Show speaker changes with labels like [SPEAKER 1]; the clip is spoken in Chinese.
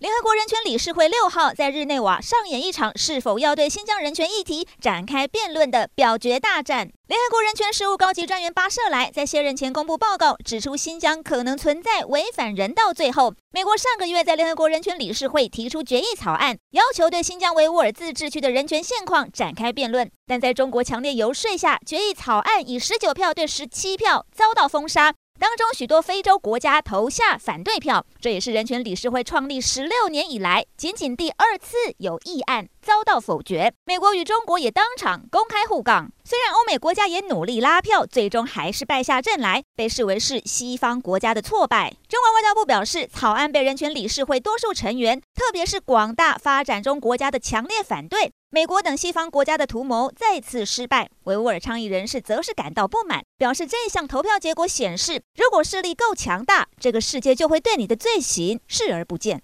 [SPEAKER 1] 联合国人权理事会六号在日内瓦上演一场是否要对新疆人权议题展开辩论的表决大战。联合国人权事务高级专员巴舍莱在卸任前公布报告，指出新疆可能存在违反人道罪后，美国上个月在联合国人权理事会提出决议草案，要求对新疆维吾尔自治区的人权现况展开辩论，但在中国强烈游说下，决议草案以十九票对十七票遭到封杀。当中许多非洲国家投下反对票，这也是人权理事会创立十六年以来仅仅第二次有议案遭到否决。美国与中国也当场公开互杠，虽然欧美国家也努力拉票，最终还是败下阵来，被视为是西方国家的挫败。中国外交部表示，草案被人权理事会多数成员，特别是广大发展中国家的强烈反对。美国等西方国家的图谋再次失败，维吾尔倡议人士则是感到不满，表示这项投票结果显示，如果势力够强大，这个世界就会对你的罪行视而不见。